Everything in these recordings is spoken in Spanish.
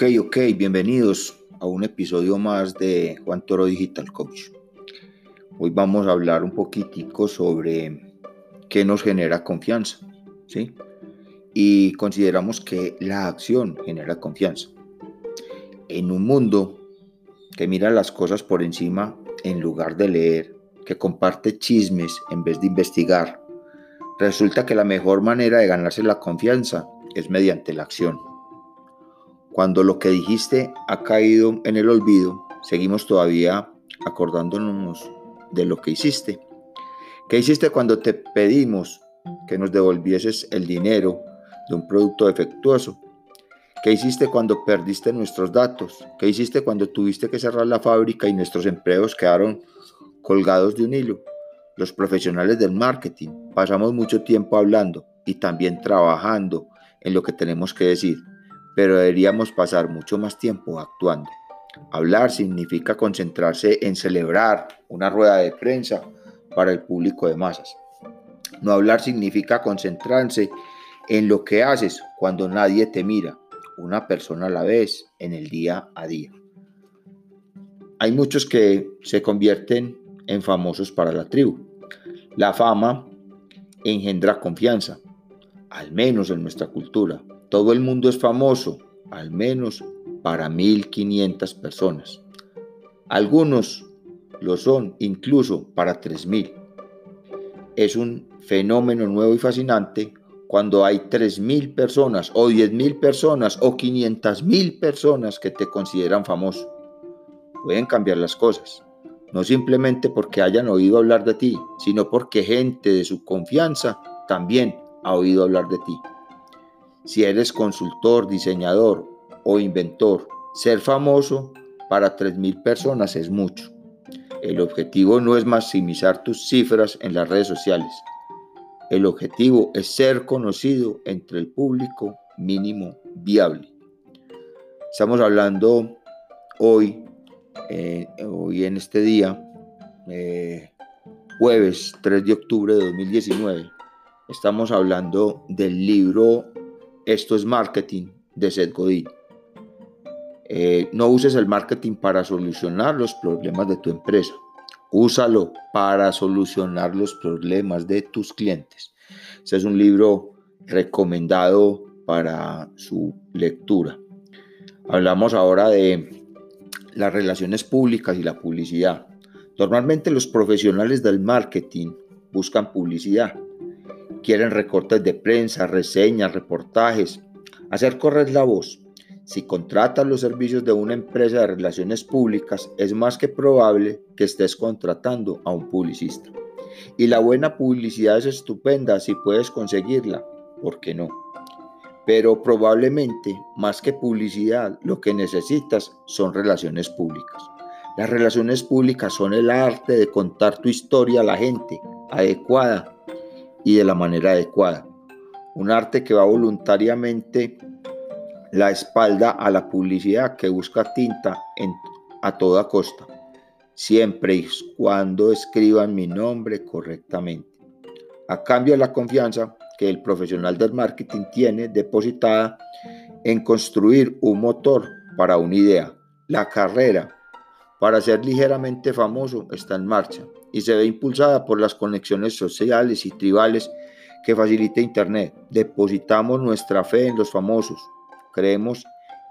Ok, ok, bienvenidos a un episodio más de Juan Toro Digital Coach. Hoy vamos a hablar un poquitico sobre qué nos genera confianza, ¿sí? Y consideramos que la acción genera confianza. En un mundo que mira las cosas por encima en lugar de leer, que comparte chismes en vez de investigar, resulta que la mejor manera de ganarse la confianza es mediante la acción. Cuando lo que dijiste ha caído en el olvido, seguimos todavía acordándonos de lo que hiciste. ¿Qué hiciste cuando te pedimos que nos devolvieses el dinero de un producto defectuoso? ¿Qué hiciste cuando perdiste nuestros datos? ¿Qué hiciste cuando tuviste que cerrar la fábrica y nuestros empleos quedaron colgados de un hilo? Los profesionales del marketing pasamos mucho tiempo hablando y también trabajando en lo que tenemos que decir pero deberíamos pasar mucho más tiempo actuando. Hablar significa concentrarse en celebrar una rueda de prensa para el público de masas. No hablar significa concentrarse en lo que haces cuando nadie te mira, una persona a la vez, en el día a día. Hay muchos que se convierten en famosos para la tribu. La fama engendra confianza, al menos en nuestra cultura. Todo el mundo es famoso, al menos para 1500 personas. Algunos lo son incluso para 3000. Es un fenómeno nuevo y fascinante cuando hay 3.000 personas o 10.000 personas o 500.000 personas que te consideran famoso. Pueden cambiar las cosas, no simplemente porque hayan oído hablar de ti, sino porque gente de su confianza también ha oído hablar de ti. Si eres consultor, diseñador o inventor, ser famoso para 3.000 personas es mucho. El objetivo no es maximizar tus cifras en las redes sociales. El objetivo es ser conocido entre el público mínimo viable. Estamos hablando hoy, eh, hoy en este día, eh, jueves 3 de octubre de 2019, estamos hablando del libro esto es marketing de Seth Godin. Eh, no uses el marketing para solucionar los problemas de tu empresa. Úsalo para solucionar los problemas de tus clientes. Este es un libro recomendado para su lectura. Hablamos ahora de las relaciones públicas y la publicidad. Normalmente los profesionales del marketing buscan publicidad quieren recortes de prensa, reseñas, reportajes, hacer correr la voz. Si contratas los servicios de una empresa de relaciones públicas, es más que probable que estés contratando a un publicista. Y la buena publicidad es estupenda si puedes conseguirla, ¿por qué no? Pero probablemente, más que publicidad, lo que necesitas son relaciones públicas. Las relaciones públicas son el arte de contar tu historia a la gente, adecuada y de la manera adecuada. Un arte que va voluntariamente la espalda a la publicidad que busca tinta a toda costa, siempre y cuando escriban mi nombre correctamente. A cambio de la confianza que el profesional del marketing tiene depositada en construir un motor para una idea. La carrera para ser ligeramente famoso está en marcha y se ve impulsada por las conexiones sociales y tribales que facilita Internet. Depositamos nuestra fe en los famosos, creemos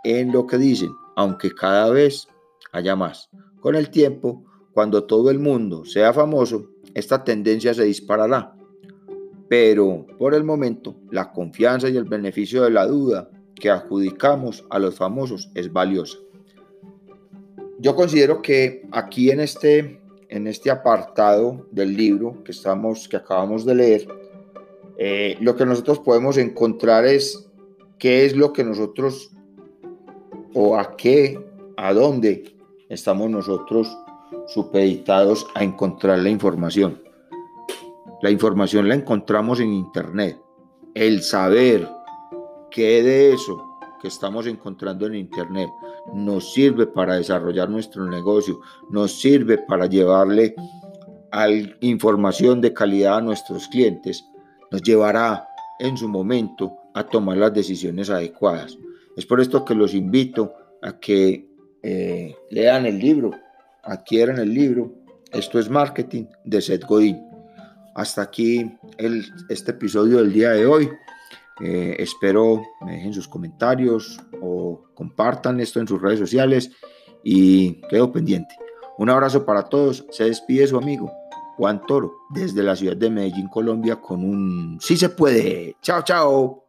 en lo que dicen, aunque cada vez haya más. Con el tiempo, cuando todo el mundo sea famoso, esta tendencia se disparará. Pero por el momento, la confianza y el beneficio de la duda que adjudicamos a los famosos es valiosa. Yo considero que aquí en este en este apartado del libro que, estamos, que acabamos de leer, eh, lo que nosotros podemos encontrar es qué es lo que nosotros o a qué, a dónde estamos nosotros supeditados a encontrar la información. La información la encontramos en Internet. El saber qué de eso que estamos encontrando en Internet nos sirve para desarrollar nuestro negocio, nos sirve para llevarle información de calidad a nuestros clientes, nos llevará en su momento a tomar las decisiones adecuadas. Es por esto que los invito a que eh, lean el libro, adquieran el libro. Esto es marketing de Seth Godin. Hasta aquí el, este episodio del día de hoy. Eh, espero me dejen sus comentarios o compartan esto en sus redes sociales y quedo pendiente. Un abrazo para todos. Se despide su amigo Juan Toro desde la ciudad de Medellín, Colombia, con un sí se puede. Chao, chao.